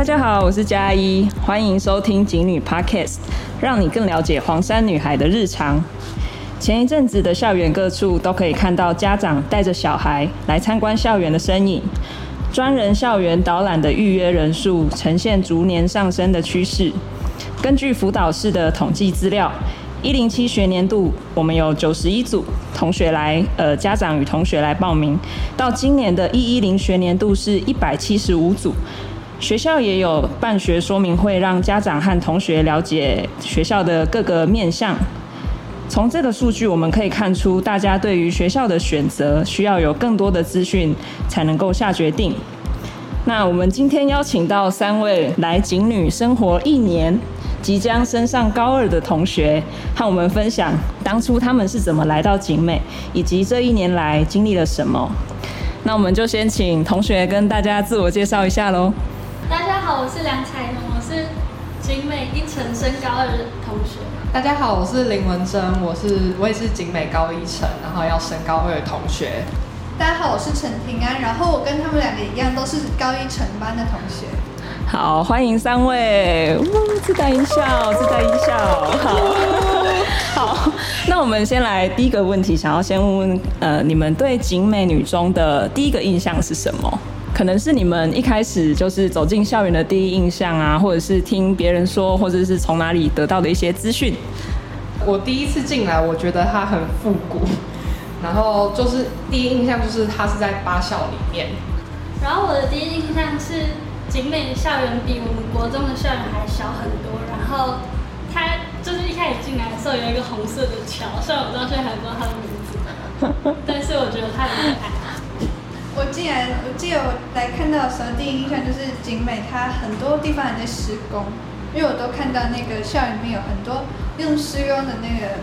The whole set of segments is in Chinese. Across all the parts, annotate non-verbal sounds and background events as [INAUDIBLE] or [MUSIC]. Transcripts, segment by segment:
大家好，我是嘉一，欢迎收听警女 Podcast，让你更了解黄山女孩的日常。前一阵子的校园各处都可以看到家长带着小孩来参观校园的身影，专人校园导览的预约人数呈现逐年上升的趋势。根据辅导室的统计资料，一零七学年度我们有九十一组同学来，呃，家长与同学来报名，到今年的一一零学年度是一百七十五组。学校也有办学说明会，让家长和同学了解学校的各个面向。从这个数据，我们可以看出，大家对于学校的选择需要有更多的资讯，才能够下决定。那我们今天邀请到三位来景女生活一年，即将升上高二的同学，和我们分享当初他们是怎么来到景美，以及这一年来经历了什么。那我们就先请同学跟大家自我介绍一下喽。我是梁彩虹，我是景美一层升高二的同学。大家好，我是林文珍，我是我也是景美高一层，然后要升高二的同学。大家好，我是陈平安，然后我跟他们两个一样，都是高一成班的同学。好，欢迎三位，呜，自带音效，自带音效，好，[LAUGHS] 好。那我们先来第一个问题，想要先问问，呃，你们对景美女中的第一个印象是什么？可能是你们一开始就是走进校园的第一印象啊，或者是听别人说，或者是从哪里得到的一些资讯。我第一次进来，我觉得它很复古，然后就是第一印象就是它是在八校里面。然后我的第一印象是景美校园比我们国中的校园还小很多，然后它就是一开始进来的时候有一个红色的桥，虽然我到现在还不知道它的名字，但是我觉得它很可爱。我竟然，我记得我来看到的时候，第一印象就是景美，它很多地方还在施工，因为我都看到那个校园里面有很多用施工的那个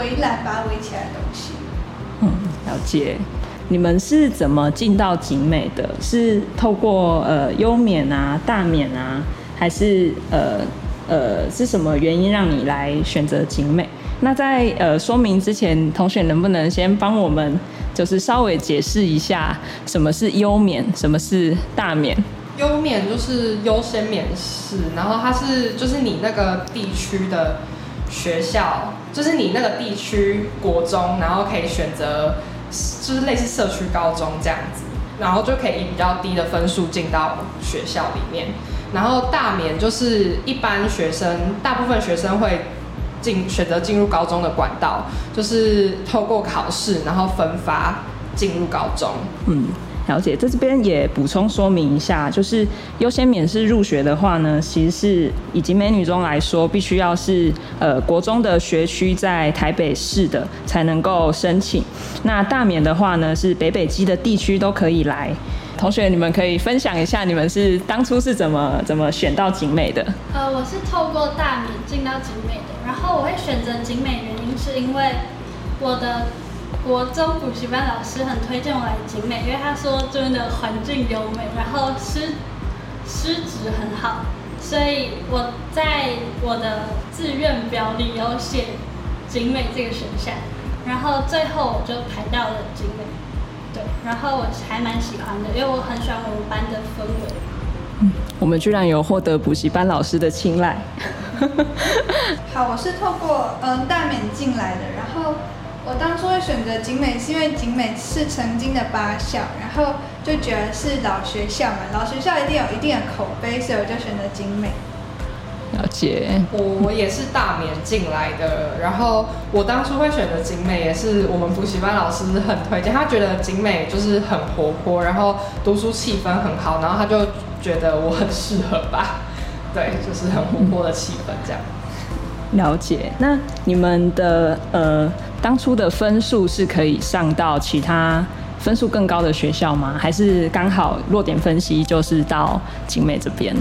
围栏把它围起来的东西。嗯，了解。你们是怎么进到景美的？是透过呃优免啊、大免啊，还是呃呃是什么原因让你来选择景美？那在呃说明之前，同学能不能先帮我们？就是稍微解释一下什么是优免，什么是大免。优免就是优先免试，然后它是就是你那个地区的学校，就是你那个地区国中，然后可以选择就是类似社区高中这样子，然后就可以以比较低的分数进到学校里面。然后大免就是一般学生，大部分学生会。进选择进入高中的管道，就是透过考试，然后分发进入高中。嗯，了解。在这边也补充说明一下，就是优先免试入学的话呢，其实是以及美女中来说，必须要是呃国中的学区在台北市的才能够申请。那大免的话呢，是北北基的地区都可以来。同学，你们可以分享一下，你们是当初是怎么怎么选到景美的？呃，我是透过大免进到景美的，然后我会选择景美，原因是因为我的国中补习班老师很推荐我来景美，因为他说这边的环境优美，然后师师职很好，所以我在我的志愿表里有写景美这个选项，然后最后我就排到了景美。对，然后我还蛮喜欢的，因为我很喜欢我们班的氛围。嗯，我们居然有获得补习班老师的青睐。[LAUGHS] 好，我是透过嗯大免进来的，然后我当初会选择景美，是因为景美是曾经的八校，然后就觉得是老学校嘛，老学校一定有一定的口碑，所以我就选择景美。了解，我也是大免进来的，然后我当初会选择景美，也是我们补习班老师很推荐，他觉得景美就是很活泼，然后读书气氛很好，然后他就觉得我很适合吧，[LAUGHS] 对，就是很活泼的气氛这样。了解，那你们的呃当初的分数是可以上到其他分数更高的学校吗？还是刚好落点分析就是到景美这边？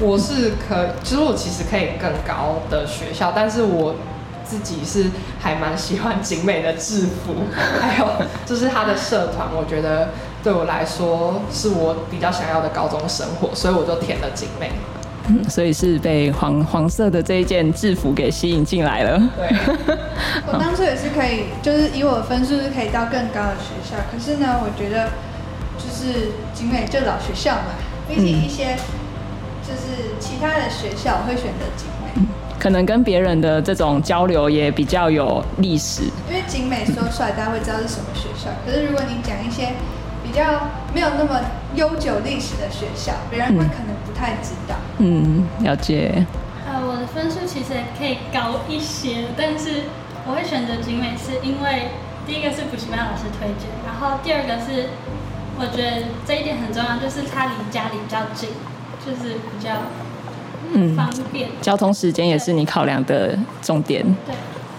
我是可，其实我其实可以更高的学校，但是我自己是还蛮喜欢景美的制服，还有就是他的社团，我觉得对我来说是我比较想要的高中生活，所以我就填了景美。嗯，所以是被黄黄色的这一件制服给吸引进来了。对，[LAUGHS] 我当初也是可以，就是以我的分数是可以到更高的学校，可是呢，我觉得就是景美就老学校嘛。毕竟一些就是其他的学校，我会选择景美，可能跟别人的这种交流也比较有历史。因为景美说出来大家会知道是什么学校，可是如果你讲一些比较没有那么悠久历史的学校，别人会可能不太知道。嗯，了解。呃，我的分数其实也可以高一些，但是我会选择景美，是因为第一个是补习班老师推荐，然后第二个是我觉得这一点很重要，就是它离家里比较近，就是比较嗯，方便。交通时间也是你考量的重点。对，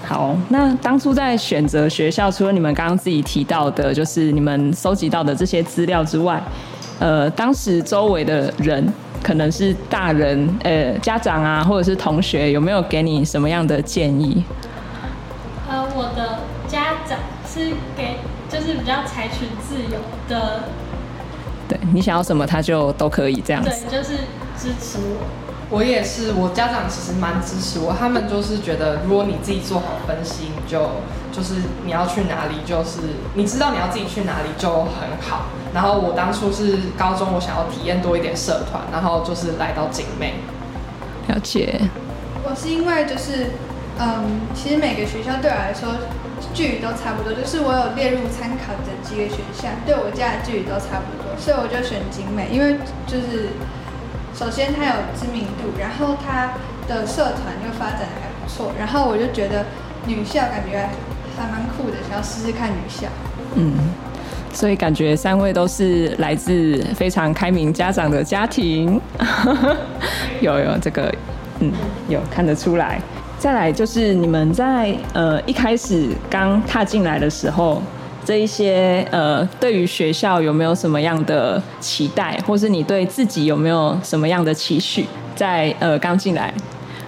好，那当初在选择学校，除了你们刚刚自己提到的，就是你们收集到的这些资料之外，呃，当时周围的人，可能是大人、呃家长啊，或者是同学，有没有给你什么样的建议？呃，我的家长是给就是比较采取自由的，对你想要什么，他就都可以这样子。对，就是支持我。我也是，我家长其实蛮支持我，他们就是觉得如果你自己做好分析，你就就是你要去哪里，就是你知道你要自己去哪里就很好。然后我当初是高中，我想要体验多一点社团，然后就是来到景美。了解，我是因为就是，嗯，其实每个学校对我来说距离都差不多，就是我有列入参考的几个学校，对我家的距离都差不多，所以我就选景美，因为就是首先它有知名度，然后它的社团又发展得还不错，然后我就觉得女校感觉还蛮酷的，想要试试看女校。嗯。所以感觉三位都是来自非常开明家长的家庭，[LAUGHS] 有有这个，嗯，有看得出来。再来就是你们在呃一开始刚踏进来的时候，这一些呃对于学校有没有什么样的期待，或是你对自己有没有什么样的期许？在呃刚进来，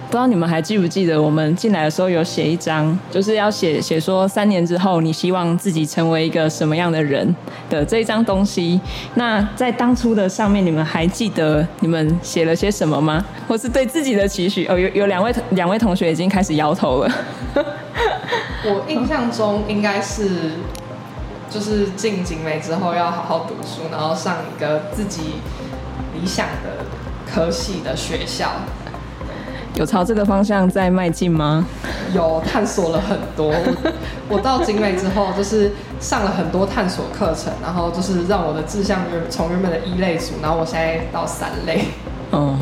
不知道你们还记不记得我们进来的时候有写一张，就是要写写说三年之后你希望自己成为一个什么样的人的这一张东西。那在当初的上面，你们还记得你们写了些什么吗？或是对自己的期许？哦，有有两位两位同学已经开始摇头了。[LAUGHS] 我印象中应该是，就是进景美之后要好好读书，然后上一个自己理想的科系的学校。有朝这个方向在迈进吗？有探索了很多。我 [LAUGHS] 我到景美之后，就是上了很多探索课程，然后就是让我的志向原从原本的一类组，然后我现在到三类。嗯，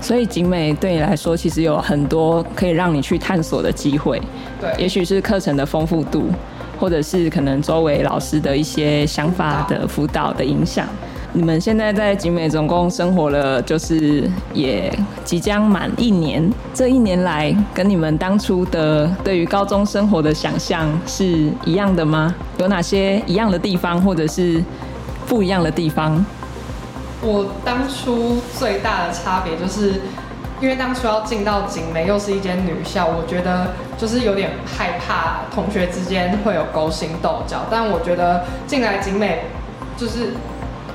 所以景美对你来说，其实有很多可以让你去探索的机会。对，也许是课程的丰富度，或者是可能周围老师的一些想法的辅导的影响。你们现在在景美总共生活了，就是也即将满一年。这一年来，跟你们当初的对于高中生活的想象是一样的吗？有哪些一样的地方，或者是不一样的地方？我当初最大的差别就是，因为当初要进到景美，又是一间女校，我觉得就是有点害怕同学之间会有勾心斗角。但我觉得进来景美，就是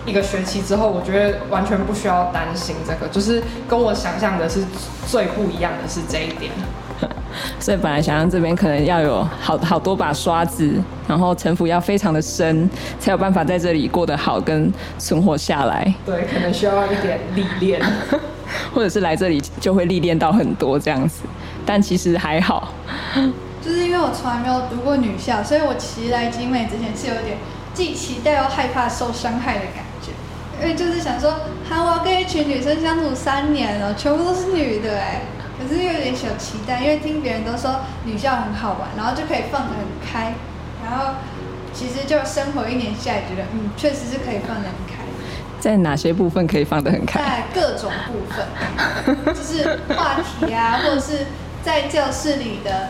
一个学期之后，我觉得完全不需要担心这个，就是跟我想象的是最不一样的是这一点。所以本来想象这边可能要有好好多把刷子，然后城府要非常的深，才有办法在这里过得好跟存活下来，对，可能需要一点历练。[LAUGHS] [LAUGHS] 或者是来这里就会历练到很多这样子，但其实还好。就是因为我从来没有读过女校，所以我其实来景美之前是有点既期待又害怕受伤害的感觉。因为就是想说，哈，我要跟一群女生相处三年了，全部都是女的哎，可是又有点小期待，因为听别人都说女校很好玩，然后就可以放得很开，然后其实就生活一年下来，觉得嗯，确实是可以放得很开。在哪些部分可以放得很开？在各种部分，[LAUGHS] 就是话题啊，或者是在教室里的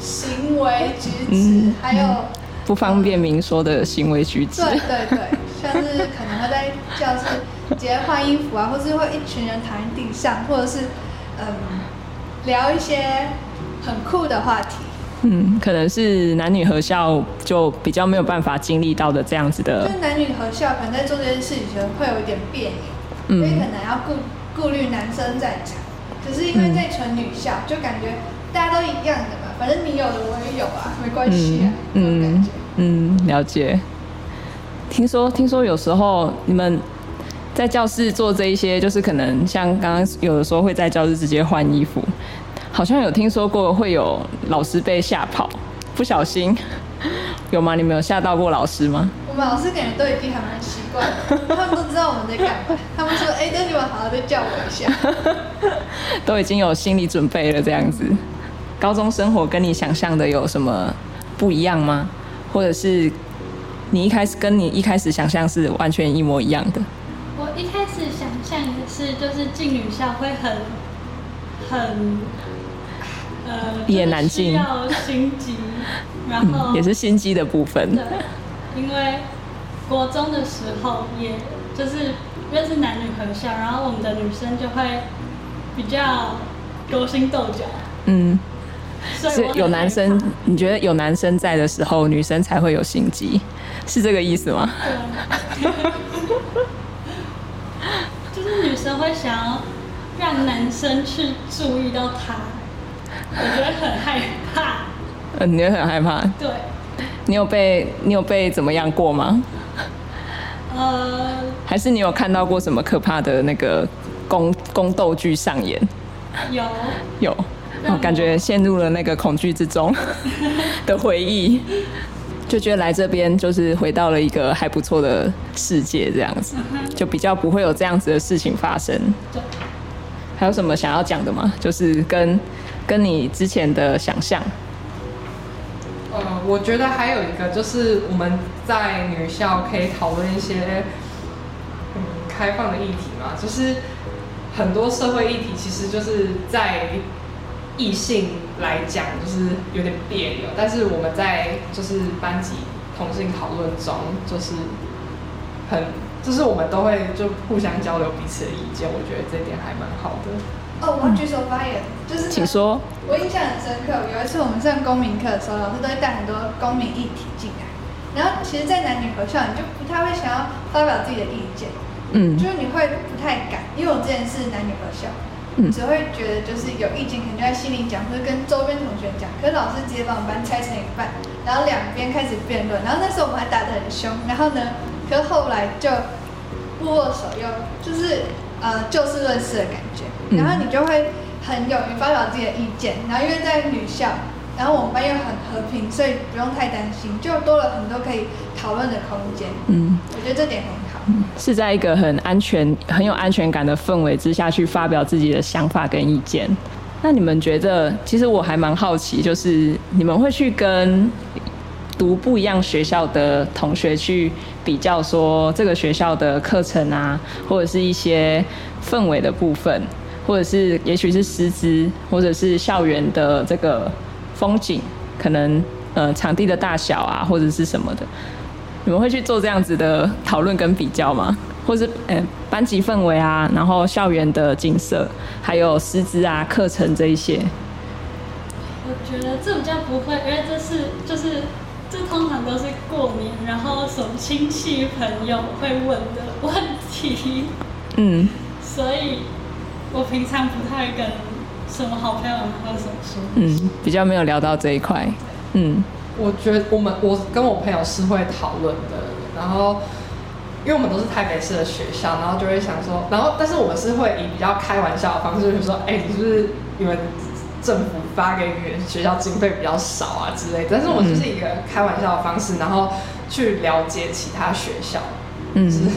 行为举止，嗯还有不方便明说的行为举止。对对对，像是可能会在教室直接换衣服啊，或是会一群人躺在地上，或者是嗯聊一些很酷的话题。嗯，可能是男女合校就比较没有办法经历到的这样子就的。是男女合校可能在做这件事情时会有一点别扭，嗯因为可能要顾顾虑男生在场，可是因为在纯女校，就感觉大家都一样的嘛，反正你有的我也有啊，没关系啊，这种感觉。嗯，了解。听说听说有时候你们在教室做这一些，就是可能像刚刚有的时候会在教室直接换衣服，好像有听说过会有老师被吓跑，不小心 [LAUGHS] 有吗？你们有吓到过老师吗？我们老师感觉都已经还蛮习惯了，他们都知道我们在干嘛。他们说：“哎、那你们好好再叫我一下。[LAUGHS] 都已经有心理准备了，这样子。高中生活跟你想象的有什么不一样吗？或者是你一开始跟你一开始想象是完全一模一样的？我一开始想象的是，就是进女校会很很呃，一言难尽就是需要心机，然后、嗯，也是心机的部分。对，因为国中的时候，也就是因为是男女合校，然后我们的女生就会比较勾心斗角，嗯，是所以有男生，你觉得有男生在的时候，女生才会有心机，是这个意思吗？对，[LAUGHS] 就是女生会想要让男生去注意到她，我觉得很害怕。嗯，你会很害怕。对，你有被你有被怎么样过吗？呃，还是你有看到过什么可怕的那个宫宫斗剧上演？有有，我感觉陷入了那个恐惧之中 [LAUGHS] 的回忆，就觉得来这边就是回到了一个还不错的世界，这样子就比较不会有这样子的事情发生。对。还有什么想要讲的吗？就是跟跟你之前的想象，呃，我觉得还有一个就是我们在女校可以讨论一些嗯开放的议题嘛，就是很多社会议题其实就是在异性来讲就是有点别扭，但是我们在就是班级同性讨论中就是很就是我们都会就互相交流彼此的意见，我觉得这点还蛮好的。”哦，我要举手发言，就是请说。我印象很深刻，有一次我们上公民课的时候，老师都会带很多公民议题进来。然后其实，在男女合校，你就不太会想要发表自己的意见，嗯就是你会不太敢，因为我之前是男女合校，嗯只会觉得就是有意见，可能就在心里讲，或者跟周边同学讲。可是老师直接把我们班拆成一半，然后两边开始辩论，然后那时候我们还打得很凶，然后呢，可是后来就不握手，又就是呃就事论事的感觉，嗯然后你就会很勇于发表自己的意见，然后因为在女校。然后我们班又很和平，所以不用太担心，就多了很多可以讨论的空间。嗯，我觉得这点很好。是在一个很安全、很有安全感的氛围之下去发表自己的想法跟意见。那你们觉得，其实我还蛮好奇，就是你们会去跟读不一样学校的同学去比较，说这个学校的课程啊，或者是一些氛围的部分，或者是也许是师资，或者是校园的这个风景，可能呃场地的大小啊，或者是什么的。你们会去做这样子的讨论跟比较吗？或是呃班级氛围啊，然后校园的景色，还有师资啊、课程这一些。我觉得这比较不会，因为这是就是这通常都是过年，然后什么亲戚朋友会问的问题，嗯，所以我平常不太跟什么好朋友或者什么说。嗯，比较没有聊到这一块。嗯我觉得我们我跟我朋友是会讨论的，然后因为我们都是台北市的学校，然后就会想说，然后但是我们是会以比较开玩笑的方式，就是说，哎、你是不是你们政府发给学校经费比较少啊之类的？但是我就是一个开玩笑的方式，然后去了解其他学校，就是嗯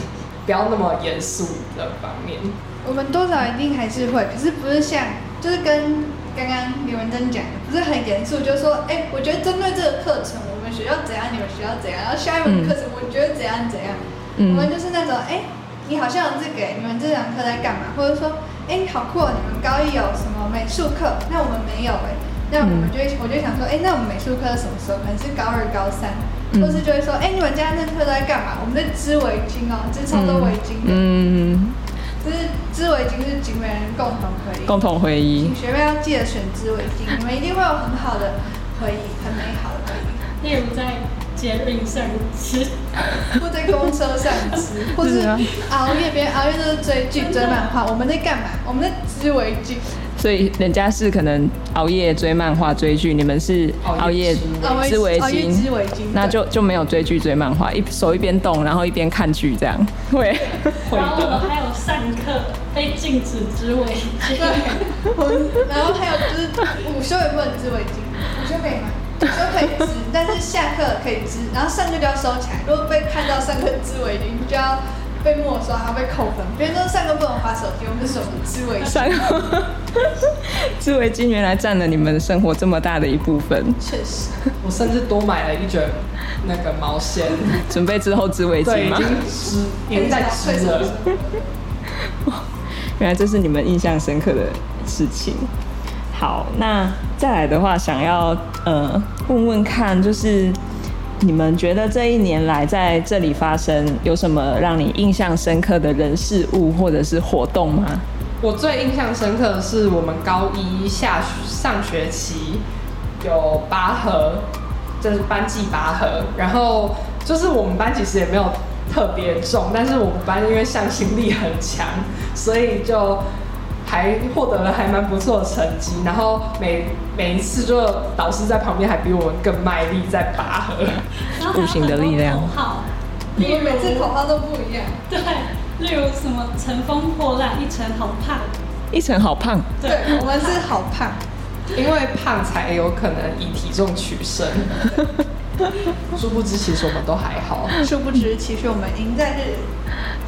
不要那么严肃的方面。我们多少一定还是会，可是不是像，就是跟刚刚李文珍讲的，不是很严肃，就是说，哎、我觉得针对这个课程，我们学校怎样，你们学校怎样，然后下一门课程我觉得怎样怎样，我们嗯就是那种，哎、你好像有这个、哎你们这堂课在干嘛？或者说，哎、好酷、哦，你们高一有什么美术课，那我们没有哎、那我们就会，我就想说，哎、那我们美术课是什么时候？可能是高二、高三，嗯或是就会说，哎、你们家那课都在干嘛？我们在织围巾哦，织超多围巾的。嗯，就是织围巾是景美人共同回忆，共同回忆请。学妹要记得选织围巾，你们一定会有很好的回忆，很美好的回忆。例如在捷运上吃，[LAUGHS] 或在公车上吃，[LAUGHS] 或是熬夜，别人熬夜都是追剧、追漫画，我们在干嘛？我们在织围巾。所以人家是可能熬夜追漫画、追剧，你们是熬夜织围熬夜巾织，围巾，那就就没有追剧、追漫画，一手一边动，然后一边看剧，这样会。[LAUGHS] 然后我们。还有上课被禁止织围巾，对，我然后还有就是午休也不能织围巾，午休可以吗？[LAUGHS] 午休可以织，但是下课可以织，然后上课就要收起来。如果被看到上课织围巾，就要被没收，还要被扣分。别人都上课不能划手机，我们是手织围巾，三织围巾原来占了你们生活这么大的一部分，确实。我甚至多买了一卷那个毛线，准备之后织围，巾吗？已经织，已经在织了。[LAUGHS] 原来这是你们印象深刻的事情。好，那再来的话，想要呃问问看，就是你们觉得这一年来在这里发生有什么让你印象深刻的人事物或者是活动吗？我最印象深刻的是我们高一下上学期有拔河，就是班级拔河，然后就是我们班其实也没有特别重，但是我们班因为向心力很强，所以就还获得了还蛮不错的成绩。然后每每一次就导师在旁边还比我们更卖力在拔河。无形的力量很多口号，我们每次口号都不一样。对，例如什么乘风破浪一程好胖，一晨好胖，对，对，我们是好胖，因为胖才有可能以体重取胜，[LAUGHS] 殊不知其实我们都还好。殊不知其实我们赢在是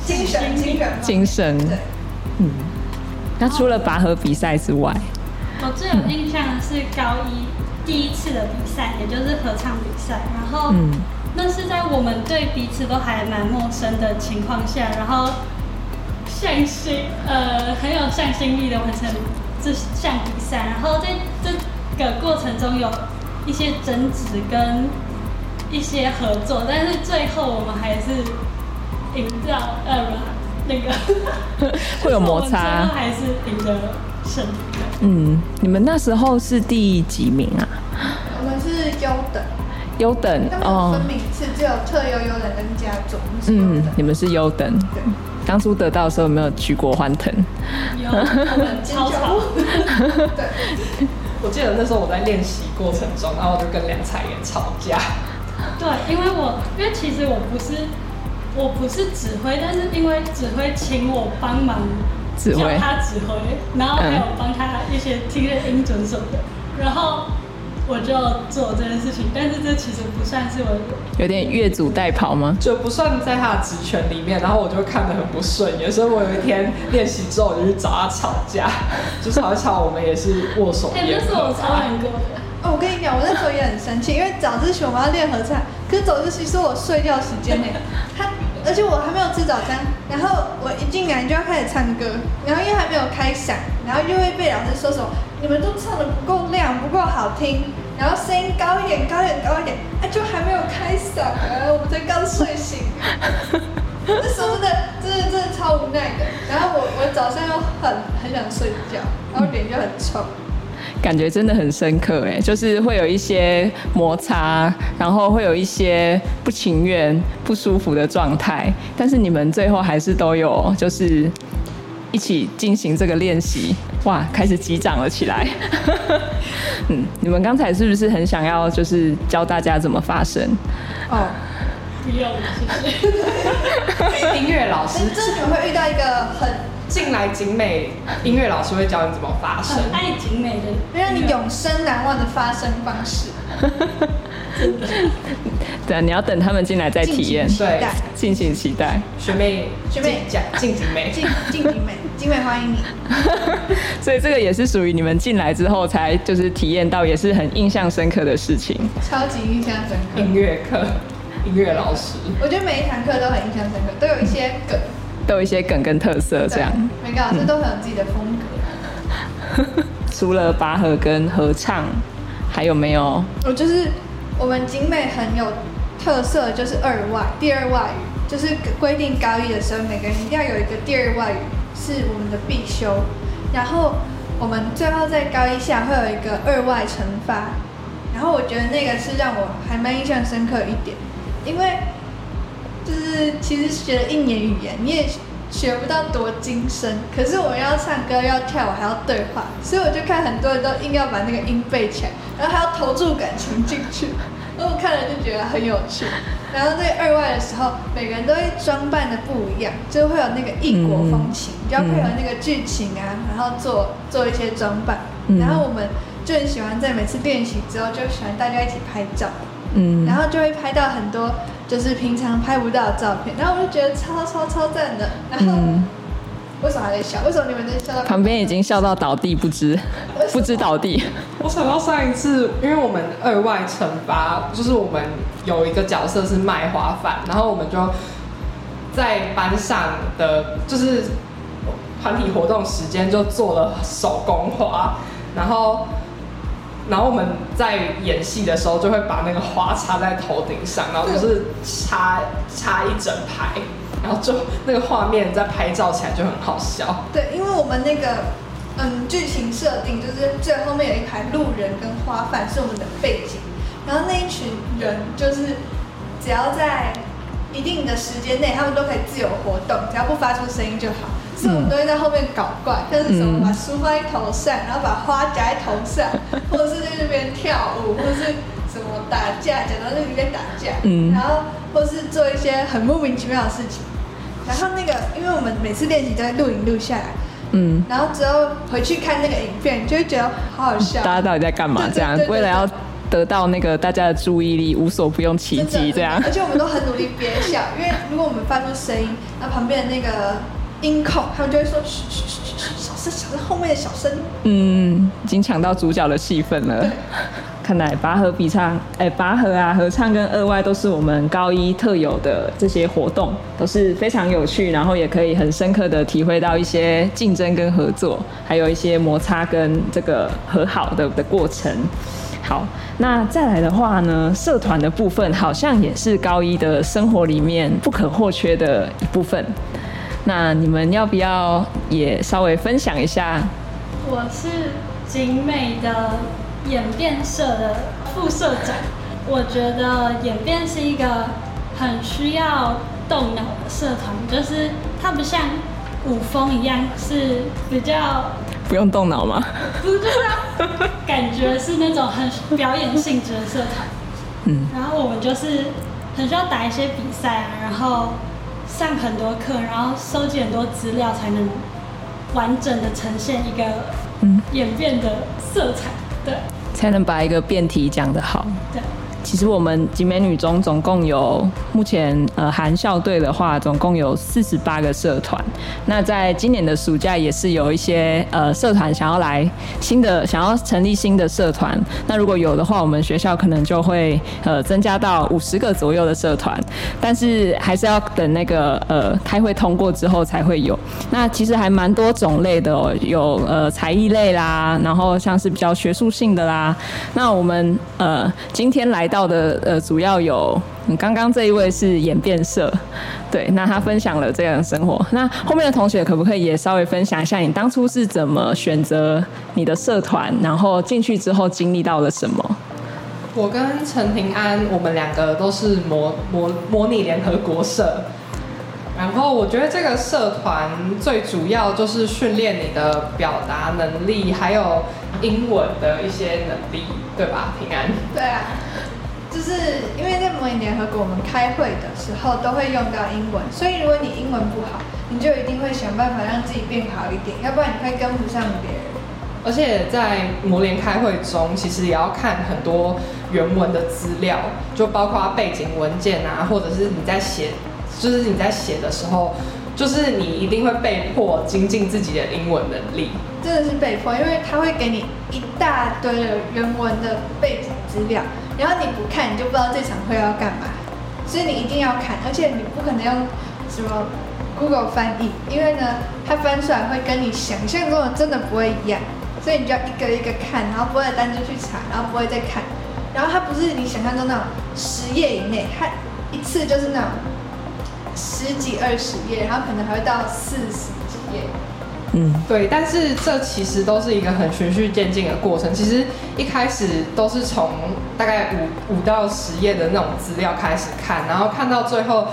精神，精神，精神。对，嗯，那除了拔河比赛之外，我最有印象的是高一第一次的比赛，也就是合唱比赛。然后，嗯那是在我们对彼此都还蛮陌生的情况下，然后向心呃很有向心力的完成这项比赛。然后在这个过程中有一些争执跟一些合作，但是最后我们还是赢到呃那个 [LAUGHS] 会有摩擦后。还是赢得胜利的。嗯，你们那时候是第几名啊？我们是优等，优等他们有分名次，只有特优、优等跟加总，我们是优嗯，。你们是优等。对，当初得到的时候有没有举国欢腾？有超吵，[LAUGHS] 对，我记得那时候我在练习过程中，然后我就跟梁彩妍吵架。对，因为我因为其实我不是我不是指挥，但是因为指挥请我帮忙指挥他指挥，然后还有帮他一些听的音准什么的，然后我就做这件事情，但是这其实不算是我有点越俎代庖吗？就不算在他的职权里面，然后我就看得很不顺眼，所以我有一天练习之后，我就去找他吵架，[LAUGHS] 就吵一吵，我们也是握手哎、言那是我。超难过的。哦，我跟你讲，我那时候也很生气，因为早自习我们要练合唱，可是早自习是我睡觉时间内，他而且我还没有吃早餐，然后我一进来就要开始唱歌，然后又还没有开嗓，然后又会被老师说什么你们都唱的不够亮，不够好听，然后声音高一点，高一点，高一点，啊，就还没有开嗓啊，我们才刚睡醒。[LAUGHS] 那时候真的，真的，真的超无奈的。然后我，我早上又很很想睡觉，然后脸就很臭。感觉真的很深刻哎，就是会有一些摩擦，然后会有一些不情愿、不舒服的状态，但是你们最后还是都有就是一起进行这个练习，哇，开始击掌了起来。[LAUGHS] 嗯，你们刚才是不是很想要就是教大家怎么发声？哦，不用，谢谢。[LAUGHS] [LAUGHS] 音乐老师但这你会遇到一个很进来景美，音乐老师会教你怎么发声。很爱景美的，让你永生难忘的发声方式。对啊，你要等他们进来再体验，对对，敬请期待。学妹，学妹进讲进景美，[LAUGHS] 进进景美，景美欢迎你。[LAUGHS] 所以这个也是属于你们进来之后才就是体验到，也是很印象深刻的事情。超级印象深刻。音乐课，音乐老师。我觉得每一堂课都很印象深刻，都有一些梗，都有一些梗跟特色，这样。对每个老师都很有自己的风格。[LAUGHS] 除了拔河跟合唱，还有没有？我就是我们景美很有特色，就是二外，第二外语，就是规定高一的时候，每个人一定要有一个第二外语是我们的必修。然后我们最后在高一下会有一个二外惩罚，然后我觉得那个是让我还蛮印象深刻一点，因为就是其实学了一年语言，你也学不到多精深，可是我们要唱歌、要跳舞还要对话，所以我就看很多人都硬要把那个音背起来，然后还要投注感情进去，[LAUGHS] 然后我看了就觉得很有趣。然后在二外的时候，每个人都会装扮的不一样，就会有那个异国风情，就要配合那个剧情啊，然后做做一些装扮。然后我们就很喜欢在每次练习之后，就喜欢大家一起拍照，嗯，然后就会拍到很多就是平常拍不到的照片，然后我就觉得超超超赞的。然后嗯为什么还在笑？为什么你们在笑到旁边已经笑到倒地不知，不知倒地。我想到上一次，因为我们二外惩罚，就是我们有一个角色是卖花饭，然后我们就在班上的就是团体活动时间就做了手工花，然后然后我们在演戏的时候就会把那个花插在头顶上，然后就是插插一整排，然后就那个画面在拍照起来就很好笑。对，因为我们那个嗯剧情设定就是最后面有一排路人跟花贩是我们的背景，然后那一群人就是只要在一定的时间内，他们都可以自由活动，只要不发出声音就好。所以我们都会在后面搞怪，像是什么嗯把书放在头上，然后把花夹在头上，[LAUGHS] 或者是在那边跳舞，或者是什么打架，假装在里面打架，嗯然后或是做一些很莫名其妙的事情。然后那个，因为我们每次练习都会录影录下来，嗯，然后之后回去看那个影片，就会觉得好好笑。大家到底在干嘛？这样为了要得到那个大家的注意力，无所不用其极，这样而。且我们都很努力憋笑，因为如果我们发出声音，那旁边的那个音控，他们就会说嘘嘘嘘嘘嘘，小声小声，后面的小声。嗯，已经抢到主角的戏份了。看来拔河比唱，哎、拔河啊，合唱跟二外都是我们高一特有的这些活动，都是非常有趣，然后也可以很深刻的体会到一些竞争跟合作，还有一些摩擦跟这个和好的的过程。好，那再来的话呢，社团的部分好像也是高一的生活里面不可或缺的一部分。那你们要不要也稍微分享一下我是景美的演变社的副社长。我觉得演变是一个很需要动脑的社团，就是它不像舞风一样是比较，不用动脑吗？不是就是感觉是那种很表演性质的社团。嗯，然后我们就是很需要打一些比赛啊，然后上很多课，然后收集很多资料，才能完整的呈现一个嗯演变的色彩。对才能把一个辩题讲得好。对，其实我们集美女中总共有目前呃含校队的话，总共有四十八个社团。那在今年的暑假也是有一些呃社团想要来新的，想要成立新的社团。那如果有的话，我们学校可能就会呃增加到五十个左右的社团，但是还是要等那个呃开会通过之后才会有。那其实还蛮多种类的哦，有呃才艺类啦，然后像是比较学术性的啦。那我们呃今天来到的呃主要有，你刚刚这一位是演变社，对，那他分享了这样的生活。那后面的同学可不可以也稍微分享一下，你当初是怎么选择你的社团，然后进去之后经历到了什么？我跟陈平安，我们两个都是模模模拟联合国社。然后我觉得这个社团最主要就是训练你的表达能力，还有英文的一些能力，对吧？平安。对啊，就是因为在模拟联合国，我们开会的时候都会用到英文，所以如果你英文不好，你就一定会想办法让自己变好一点，要不然你会跟不上别人。而且在模联开会中，其实也要看很多原文的资料，就包括背景文件啊，或者是你在写，就是你在写的时候，就是你一定会被迫精进自己的英文能力。真的是被迫，因为他会给你一大堆的原文的背景资料，然后你不看，你就不知道这场会要干嘛，所以你一定要看，而且你不可能用什么 Google 翻译，因为呢，它翻出来会跟你想象中的真的不会一样，所以你就要一个一个看，然后不会单就去查，然后不会再看，然后它不是你想象中那种十页以内，它一次就是那种十几二十页，然后可能还会到四十几页。嗯，对，但是这其实都是一个很循序渐进的过程。其实一开始都是从大概五五到十页的那种资料开始看，然后看到最后，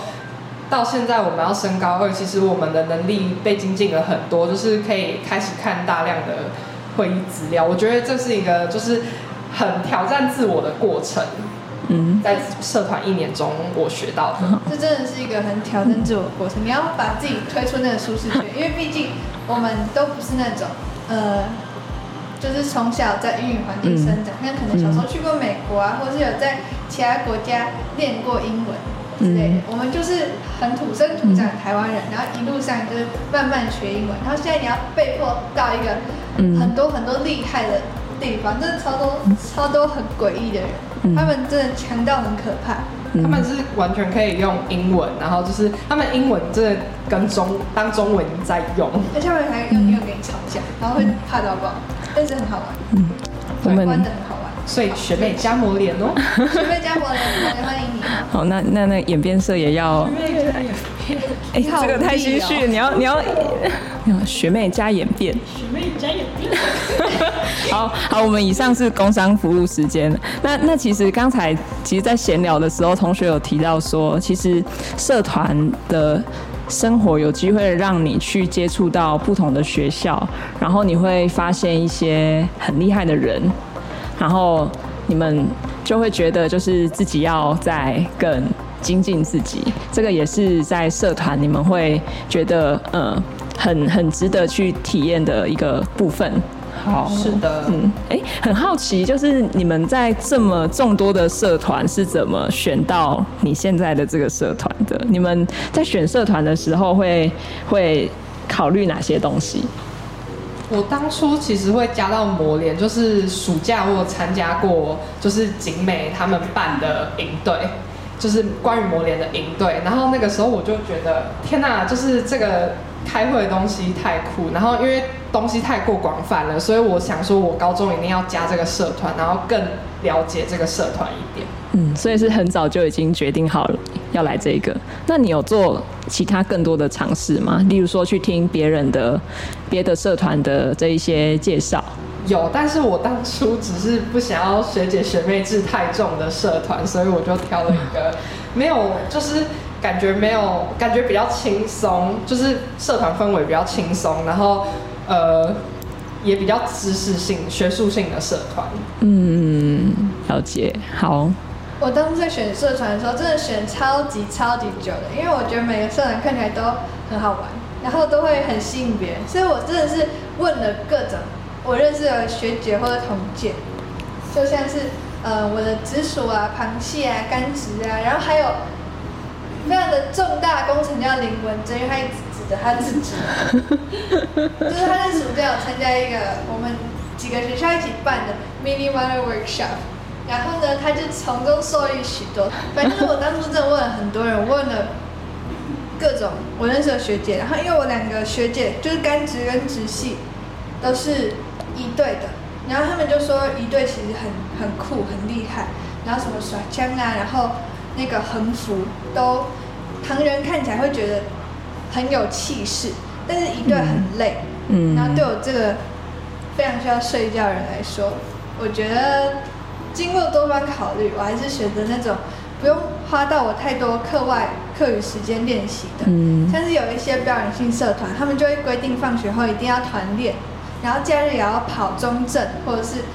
到现在我们要升高二，其实我们的能力被精进了很多，就是可以开始看大量的会议资料。我觉得这是一个就是很挑战自我的过程。嗯，在社团一年中我学到的，这真的是一个很挑战自我的过程。你要把自己推出那个舒适圈，因为毕竟我们都不是那种呃，就是从小在英语环境生长，像可能小时候去过美国啊，或是有在其他国家练过英文之类的。我们就是很土生土长的台湾人，然后一路上就是慢慢学英文，然后现在你要被迫到一个很多很多厉害的地方，真的超多超多很诡异的人。他们真的强到很可怕，他们是完全可以用英文，然后就是他们英文真的跟中当中文在用，而且他们还用英文跟你吵架，然后会怕到爆，但是很好玩，嗯，我们玩的很好玩，所以学妹加抹脸哦，学妹加抹脸，欢迎你。好，那那那演变社也要，[LAUGHS] 哎，这个太心虚，你要你要，学妹加演变，学妹加演变。[LAUGHS] 好好，我们以上是工商服务时间。那那其实刚才其实，在闲聊的时候，同学有提到说，其实社团的生活有机会让你去接触到不同的学校，然后你会发现一些很厉害的人，然后你们就会觉得就是自己要再更精进自己。这个也是在社团你们会觉得呃很很值得去体验的一个部分。好，是的，嗯，哎，很好奇，就是你们在这么众多的社团是怎么选到你现在的这个社团的？你们在选社团的时候会会考虑哪些东西？我当初其实会加到魔联，就是暑假我参加过，就是景美他们办的营队，就是关于魔联的营队。然后那个时候我就觉得，天哪，就是这个。开会的东西太酷，然后因为东西太过广泛了，所以我想说，我高中一定要加这个社团，然后更了解这个社团一点。嗯，所以是很早就已经决定好了要来这个。那你有做其他更多的尝试吗？例如说去听别人的别的社团的这一些介绍？有，但是我当初只是不想要学姐学妹制太重的社团，所以我就挑了一个没有就是。感觉没有，感觉比较轻松，就是社团氛围比较轻松，然后呃也比较知识性、学术性的社团。嗯，了解。好。我当初在选社团的时候，真的选超级超级久的，因为我觉得每个社团看起来都很好玩，然后都会很吸引别人，所以我真的是问了各种我认识的学姐或者同届，就像是呃我的直属啊、螃蟹啊、甘蔗啊，然后还有。非常的重大工程叫林文珍，因为他一直指着他自己，[LAUGHS] 就是他在暑假有参加一个我们几个学校一起办的 mini water workshop，然后呢，他就从中受益许多。反正我当初真的问了很多人，问了各种我认识的学姐，然后因为我两个学姐就是干直跟直系都是一队的，然后他们就说一队其实很很酷很厉害，然后什么耍枪啊，然后。那个横幅都，旁人看起来会觉得很有气势，但是一队很累。嗯，然后对我这个非常需要睡觉的人来说，我觉得经过多番考虑，我还是选择那种不用花到我太多课外课余时间练习的。嗯，像是有一些表演性社团，他们就会规定放学后一定要团练，然后假日也要跑中正，或者是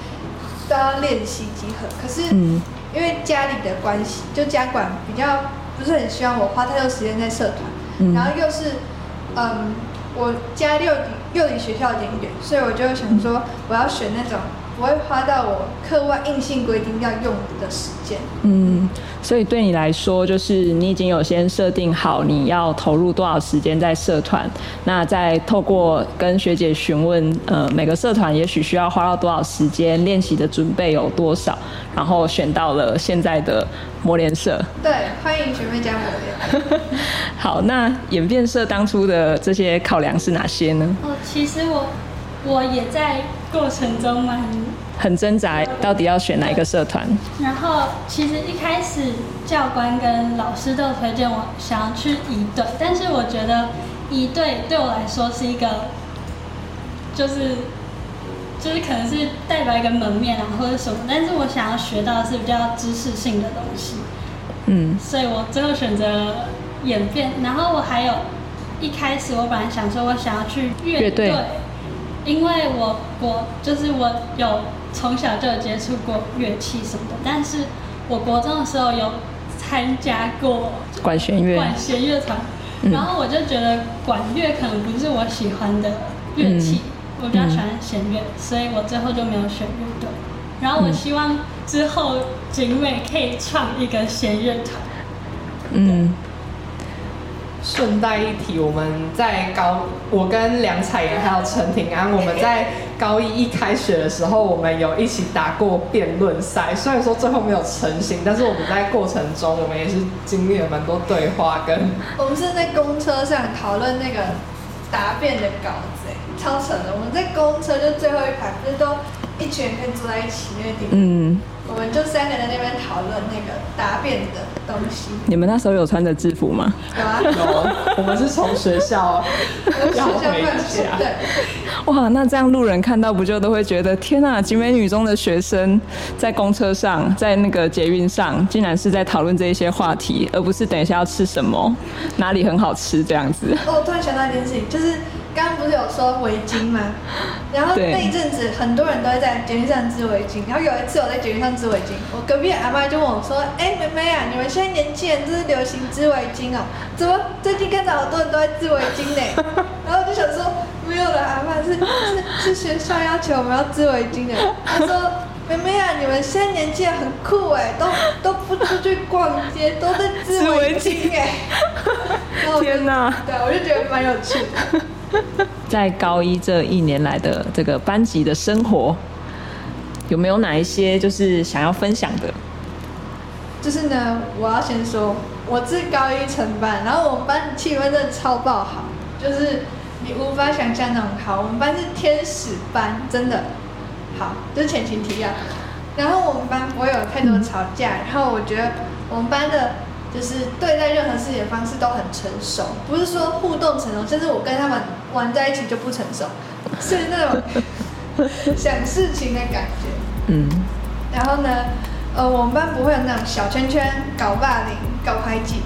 都要练习集合。可是，因为家里的关系，就家管比较不是很希望我花太多时间在社团，然后又是，嗯，我家又又离学校有点远，所以我就想说，我要选那种。不会花到我课外硬性规定要用的时间。嗯，所以对你来说，就是你已经有先设定好你要投入多少时间在社团，那再透过跟学姐询问，呃，每个社团也许需要花到多少时间，练习的准备有多少，然后选到了现在的磨联社。对，欢迎学妹加磨练。[LAUGHS] 好，那演变社当初的这些考量是哪些呢？哦，其实我我也在过程中蛮。很挣扎，到底要选哪一个社团？然后其实一开始教官跟老师都推荐我想要去一队，但是我觉得一队对我来说是一个，就是就是可能是代表一个门面啊或者什么，但是我想要学到的是比较知识性的东西。嗯，所以我最后选择演变。然后我还有一开始我本来想说我想要去乐乐队因为我我就是我有从小就有接触过乐器什么的，但是我国中的时候有参加过管弦乐，管弦乐团，嗯。然后我就觉得管乐可能不是我喜欢的乐器，嗯。我比较喜欢弦乐，所以我最后就没有选乐队。然后我嗯希望之后景美可以创一个弦乐团。嗯，顺带一提，我们在高，我跟梁彩妍还有陈庭安，我们在高一一开学的时候，我们有一起打过辩论赛。虽然说最后没有成型，但是我们在过程中，我们也是经历了蛮多对话跟我们是在公车上讨论那个答辩的稿子，哎，超扯的。我们在公车就最后一排，不是都一群人可以坐在一起那个地方，嗯，我们就三个人在那边讨论那个答辩的东西，你们那时候有穿着制服吗？有啊，有，我们是从学校 [LAUGHS] 学要校回办学家。对，哇，那这样路人看到不就都会觉得天呐，景美女中的学生在公车上，在那个捷运上，竟然是在讨论这一些话题，而不是等一下要吃什么，哪里很好吃这样子。哦，我突然想到一件事情，就是刚刚不是有说围巾吗？[LAUGHS] 然后那一阵子很多人都会在捷运上织围巾，然后有一次我在捷运上织围巾，我隔壁的阿妈就问我说：“哎、妹妹啊，你们现在年轻人就是流行织围巾哦，怎么最近看到好多人都在织围巾呢？” [LAUGHS] 然后我就想说，没有了，阿妈是是是学校要求我们要织围巾的。她说。妹妹啊，你们现在年轻人很酷哎，都都不出去逛街，都在织围巾哎。天哪！对，我就觉得蛮有趣的。[LAUGHS] 在高一这一年来的这个班级的生活，有没有哪一些就是想要分享的？就是呢，我要先说，我是高一承班，然后我们班气氛真的超爆好，就是你无法想象那种好。我们班是天使班，真的好，就是前情提要。然后我们班不会有太多吵架，然后我觉得我们班的就是对待任何事情的方式都很成熟，不是说互动成熟，甚至我跟他们玩在一起就不成熟，是那种想事情的感觉。嗯，然后呢，呃，我们班不会有那种小圈圈搞霸凌、搞排挤，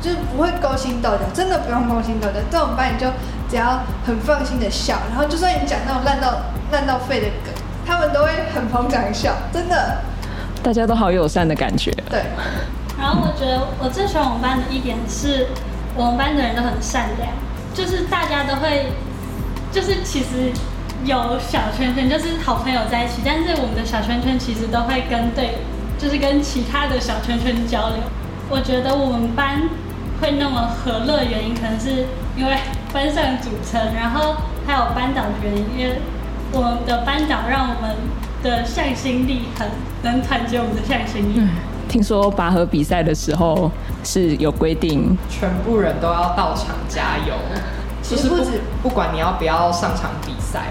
就是不会勾心斗角，真的不用勾心斗角。在我们班，你就只要很放心的笑，然后就算你讲那种烂到烂到废的梗，他们都会很捧场的笑，真的。大家都好友善的感觉。对，然后我觉得我最喜欢我们班的一点是，我们班的人都很善良，就是大家都会，就是其实有小圈圈，就是好朋友在一起，但是我们的小圈圈其实都会跟对，就是跟其他的小圈圈交流。我觉得我们班会那么和乐，原因可能是因为班上组成，然后还有班长的原因，因为我们的班长让我们的向心力很能团结我们的向心力。听说拔河比赛的时候是有规定，全部人都要到场加油，其实不止。不管你要不要上场比赛，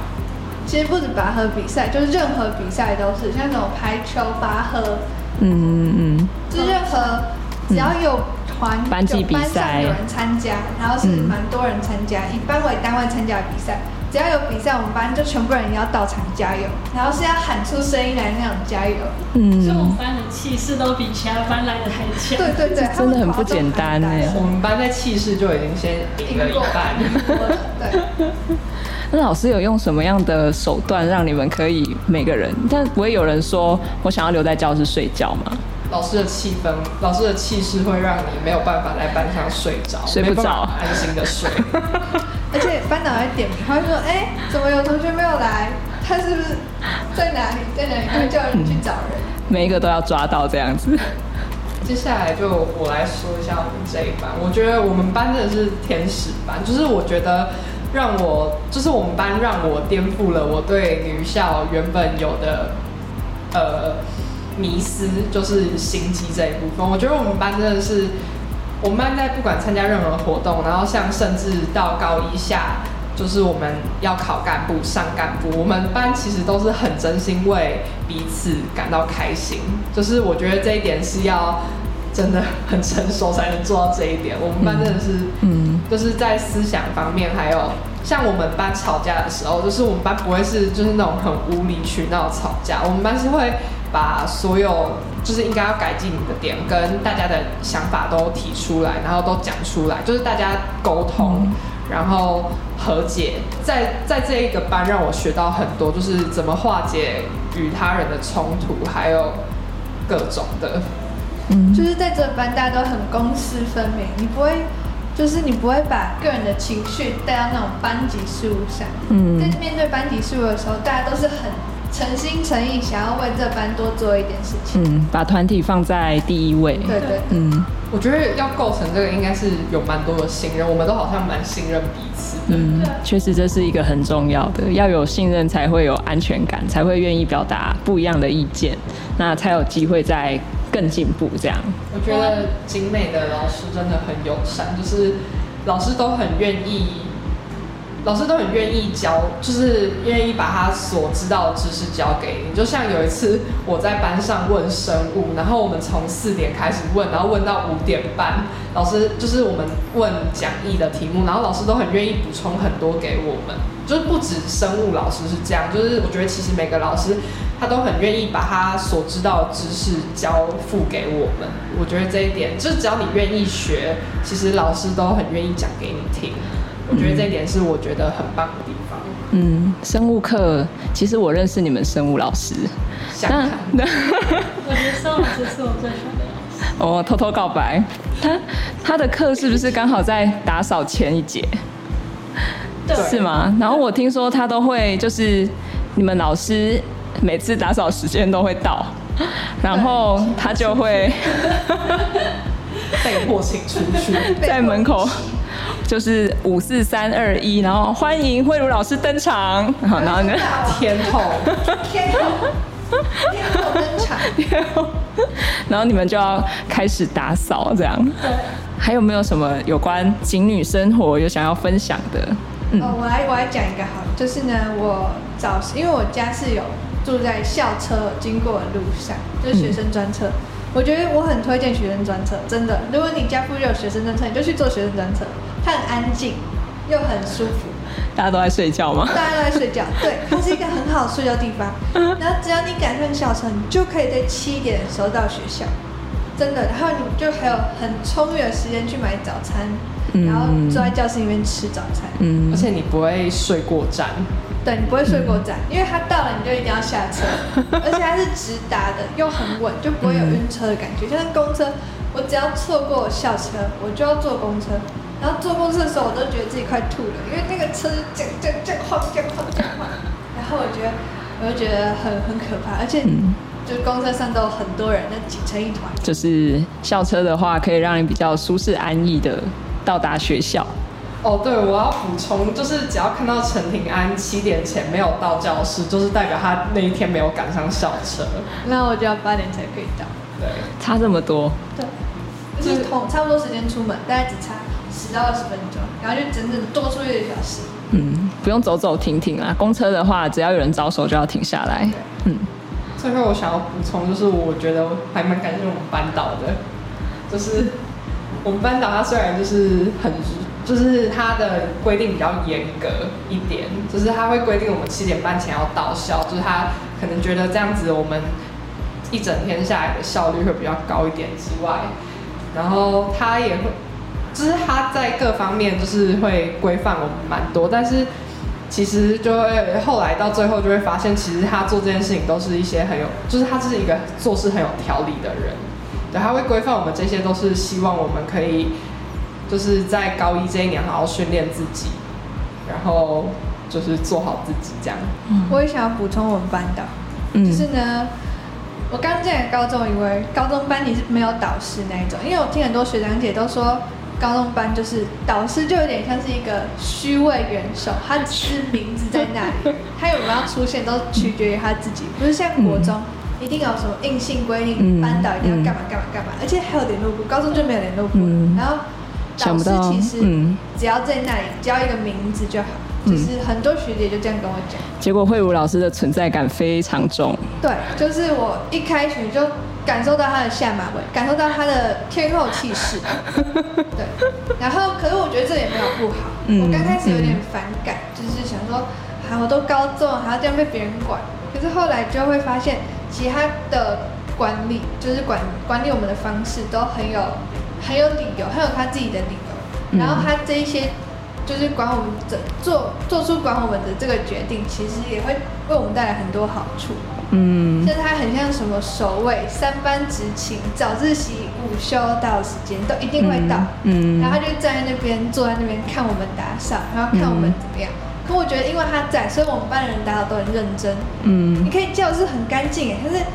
其实不止拔河比赛，就是任何比赛都是，像那种排球、拔河，嗯嗯嗯，就任何只要有团、班级比赛。有人参加，然后是嗯。蛮多人参加，以班为单位参加比赛，只要有比赛，我们班就全部人要到场加油，然后是要喊出声音来那种加油。嗯所以我们班的气势都比其他班来的还强。对对对，真的很不简单哎我们班在气势就已经先赢了一半。对，[LAUGHS] 那老师有用什么样的手段让你们可以每个人？但不会有人说我想要留在教室睡觉吗？老师的气氛，老师的气势会让你没有办法在班上睡着，睡不着安心的睡。[LAUGHS] 而且班长还点名，他会说：“哎、怎么有同学没有来？他是不是在哪里？在哪里？”他会叫人去找人。每一个都要抓到这样子。接下来就我来说一下我们这一班，我觉得我们班真的是天使班，就是我觉得让我，就是我们班让我颠覆了我对女校原本有的呃迷思，就是心机这一部分。我觉得我们班真的是，我们班在不管参加任何活动，然后像甚至到高一下。就是我们要考干部、上干部，我们班其实都是很真心为彼此感到开心。就是我觉得这一点是要真的很成熟才能做到这一点。我们班真的是，嗯，就是在思想方面，还有像我们班吵架的时候，就是我们班不会是就是那种很无理取闹吵架，我们班是会把所有就是应该要改进的点跟大家的想法都提出来，然后都讲出来，就是大家沟通，然后和解。在在这一个班让我学到很多，就是怎么化解与他人的冲突，还有各种的。嗯，就是在这班大家都很公私分明，你不会，就是你不会把个人的情绪带到那种班级事务上。嗯，在面对班级事务的时候，大家都是很诚心诚意想要为这班多做一点事情。嗯，把团体放在第一位。对对，嗯，我觉得要构成这个，应该是有蛮多的信任，我们都好像蛮信任彼此。嗯，确实这是一个很重要的，要有信任才会有安全感，才会愿意表达不一样的意见，那才有机会在。更进步，这样。我觉得景美的老师真的很友善，就是老师都很愿意，老师都很愿意教，就是愿意把他所知道的知识教给你。就像有一次我在班上问生物，然后我们从四点开始问，然后问到五点半，老师就是我们问讲义的题目，然后老师都很愿意补充很多给我们。就是不止生物老师是这样，就是我觉得其实每个老师。他都很愿意把他所知道的知识交付给我们，我觉得这一点就是只要你愿意学，其实老师都很愿意讲给你听。我觉得这一点是我觉得很棒的地方。嗯，生物课其实我认识你们生物老师，想看。我觉得生物老师是我最喜欢的老师。哦，偷偷告白，他他的课是不是刚好在打扫前一节？对，是吗？然后我听说他都会就是你们老师。每次打扫时间都会到，然后他就会 [LAUGHS] 被迫请出去，[LAUGHS] 在门口就是五四三二一，然后欢迎慧茹老师登场，好，然后呢，天后，天后，天后登场，天后，然后你们就要开始打扫，这样。对。还有没有什么有关警女生活有想要分享的？哦，我来，我来讲一个好，就是呢，我早因为我家是有。住在校车经过的路上，就是学生专车。我觉得我很推荐学生专车，真的。如果你家附近有学生专车，你就去做学生专车，它很安静又很舒服。大家都在睡觉吗？大家都在睡觉，[LAUGHS] 对，它是一个很好睡觉地方。[LAUGHS] 然后只要你赶上校车，你就可以在七点的时候到学校，真的。然后你就还有很充裕的时间去买早餐，然后坐在教室里面吃早餐。嗯，而且你不会睡过站。对你不会睡过站，因为它到了你就一定要下车，[LAUGHS] 而且它是直达的，又很稳，就不会有晕车的感觉。就像公车，我只要错过校车，我就要坐公车。然后坐公车的时候，我都觉得自己快吐了，因为那个车这样这样这样晃这样晃这样晃。然后我觉得，我就觉得很很可怕，而且就公车上都有很多人，那挤成一团。就是校车的话，可以让你比较舒适安逸的到达学校。哦，对，我要补充，就是只要看到陈庭安七点前没有到教室，就是代表他那一天没有赶上校车。那我就要八点才可以到。对，差这么多。对，就是同差不多时间出门，大概只差十到二十分钟，然后就整整多出一个小时。嗯，不用走走停停啊。公车的话，只要有人招手就要停下来。嗯。最后我想要补充，就是我觉得还蛮感谢我们班导的，就是我们班导他虽然就是很。就是他的规定比较严格一点，就是他会规定我们七点半前要到校，就是他可能觉得这样子我们一整天下来的效率会比较高一点之外，然后他也会，就是他在各方面就是会规范我们蛮多，但是其实就会后来到最后就会发现，其实他做这件事情都是一些很有，就是他是一个做事很有条理的人，对，他会规范我们这些都是希望我们可以。就是在高一这一年好好训练自己，然后就是做好自己这样。我也想要补充我们班导，就是呢，我刚进来高中，以为高中班你是没有导师那一种，因为我听很多学长姐都说，高中班就是导师就有点像是一个虚位元首，他只是名字在那里，[LAUGHS] 他有没有出现都取决于他自己，不是像国中一定有什么硬性规定，班导一定要干嘛干嘛干嘛，而且还有联络部，高中就没有联络部，然后。老师其实只要在那里教一个名字就好，就是很多学姐就这样跟我讲。结果慧茹老师的存在感非常重。对，就是我一开学就感受到他的下马威，感受到他的天后气势。[LAUGHS] 对，然后可是我觉得这也没有不好。我刚开始有点反感，就是想说，啊，我都高中还要这样被别人管。可是后来就会发现，其他的管理，就是管管理我们的方式都很有很有理由，很有他自己的理由。然后他这一些就是管我们的做做出管我们的这个决定，其实也会为我们带来很多好处。嗯就是他很像什么守卫、三班执勤、早自习、午休到时间都一定会到。嗯然后他就站在那边，坐在那边看我们打扫，然后看我们怎么样。可我觉得，因为他在，所以我们班的人打扫都很认真。嗯你可以教室很干净诶，但是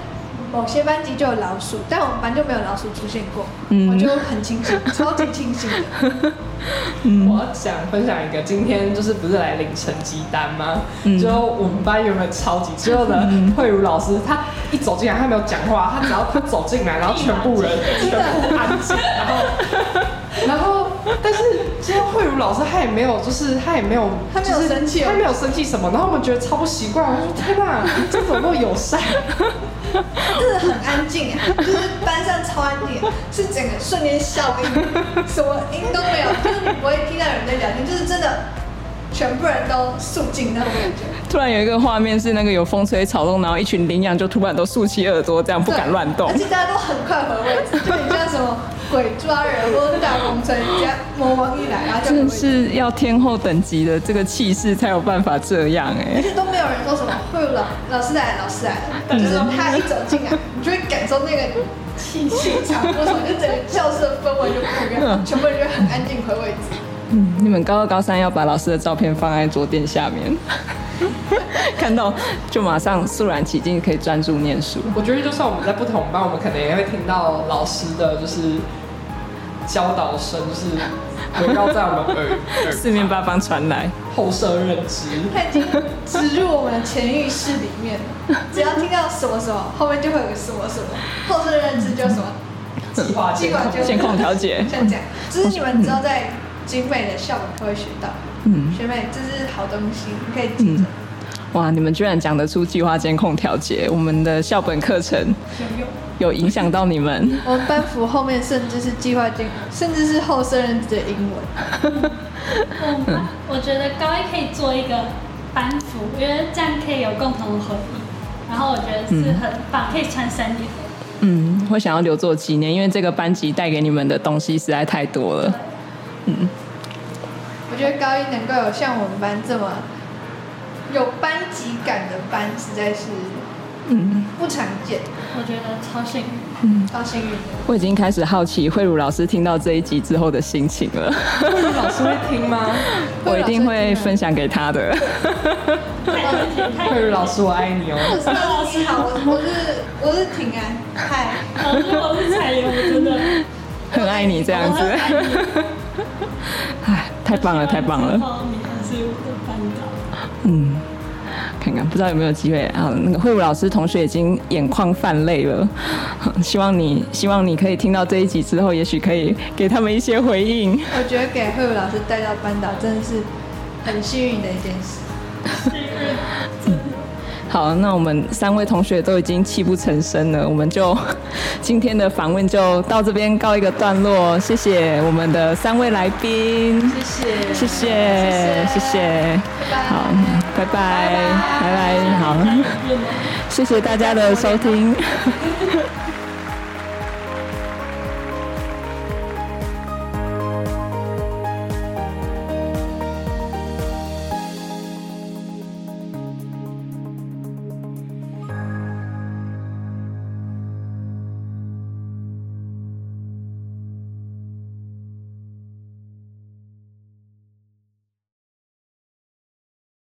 某些班级就有老鼠，但我们班就没有老鼠出现过，嗯我就很清醒，超级清醒的。[LAUGHS] 我想分享一个，今天就是不是来领成绩单吗？嗯就我们班原本超级，之后的，慧茹老师她一走进来，她没有讲话，她只要她走进来，然后全部人 [LAUGHS] 全部安静，然后然后但是之后慧茹老师她也没有，就是她也没有，她没有生气哦她没有生气什么，然后我们觉得超不习惯，我说天哪，这怎么那么友善？[LAUGHS] 真的很安静，就是班上超安静，是整个瞬间笑音，什么音都没有，就是你不会听到有人在聊天，就是真的全部人都肃静那种感觉。突然有一个画面是那个有风吹草动，然后一群羚羊就突然都竖起耳朵，这样不敢乱动而。且大家都很快回位置，就很像什么鬼抓人或者大风吹，人家魔王一来，然后就真的。是要天后等级的这个气势才有办法这样哎、而且都没有人说什么“会有老老师来了，老师来了”，就是他一走进来，[LAUGHS] 你就会感受那个气气场，或者就整个教室的氛围就不一样，全部人就很安静回位置。嗯，你们高二高三要把老师的照片放在桌垫下面，[LAUGHS] 看到就马上肃然起敬，可以专注念书。我觉得就算我们在不同班，我们可能也会听到老师的就是教导声，就是围绕在我们耳 [LAUGHS] 耳四面八方传来，后设认知。[LAUGHS] 他已经植入我们的潜意识里面，只要听到什么什么，后面就会有个什么什么，后设认知就什么？计划就监控。调节。像这样，只是你们知道在景美的校本课会学到。嗯学妹，这是好东西，你可以记着嗯，哇，你们居然讲得出计划监控调节，我们的校本课程有用。有影响到你们。我们班服后面甚至是计划监，甚至是后生人的英文。我们我觉得高一可以做一个班服，因为这样可以有共同的回忆。然后我觉得是很棒，可以穿三年。嗯，会想要留作纪念，因为这个班级带给你们的东西实在太多了。我觉得高一能够有像我们班这么有班级感的班，实在是嗯不常见，我觉得超幸运。嗯，超幸运的。我已经开始好奇慧茹老师听到这一集之后的心情了。慧茹老师会听吗？[LAUGHS] 我一定会分享给他的。[LAUGHS] 慧茹老师，我爱你哦。老师好，我我是我是平安，[LAUGHS] 嗨，老师，我是彩油，我真的很爱你这样子。哎，太棒了，太棒了。你还是班导。嗯，看看不知道有没有机会啊？那个慧武老师同学已经眼眶泛泪了，[LAUGHS] 希望你希望你可以听到这一集之后，也许可以给他们一些回应。我觉得给慧武老师带到班导真的是很幸运的一件事。[LAUGHS] 好，那我们三位同学都已经泣不成声了，我们就 [LAUGHS] 今天的访问就到这边告一个段落。谢谢我们的三位来宾，谢谢。谢谢，谢谢，好，拜拜，拜拜，好，[LAUGHS] 谢谢大家的收听。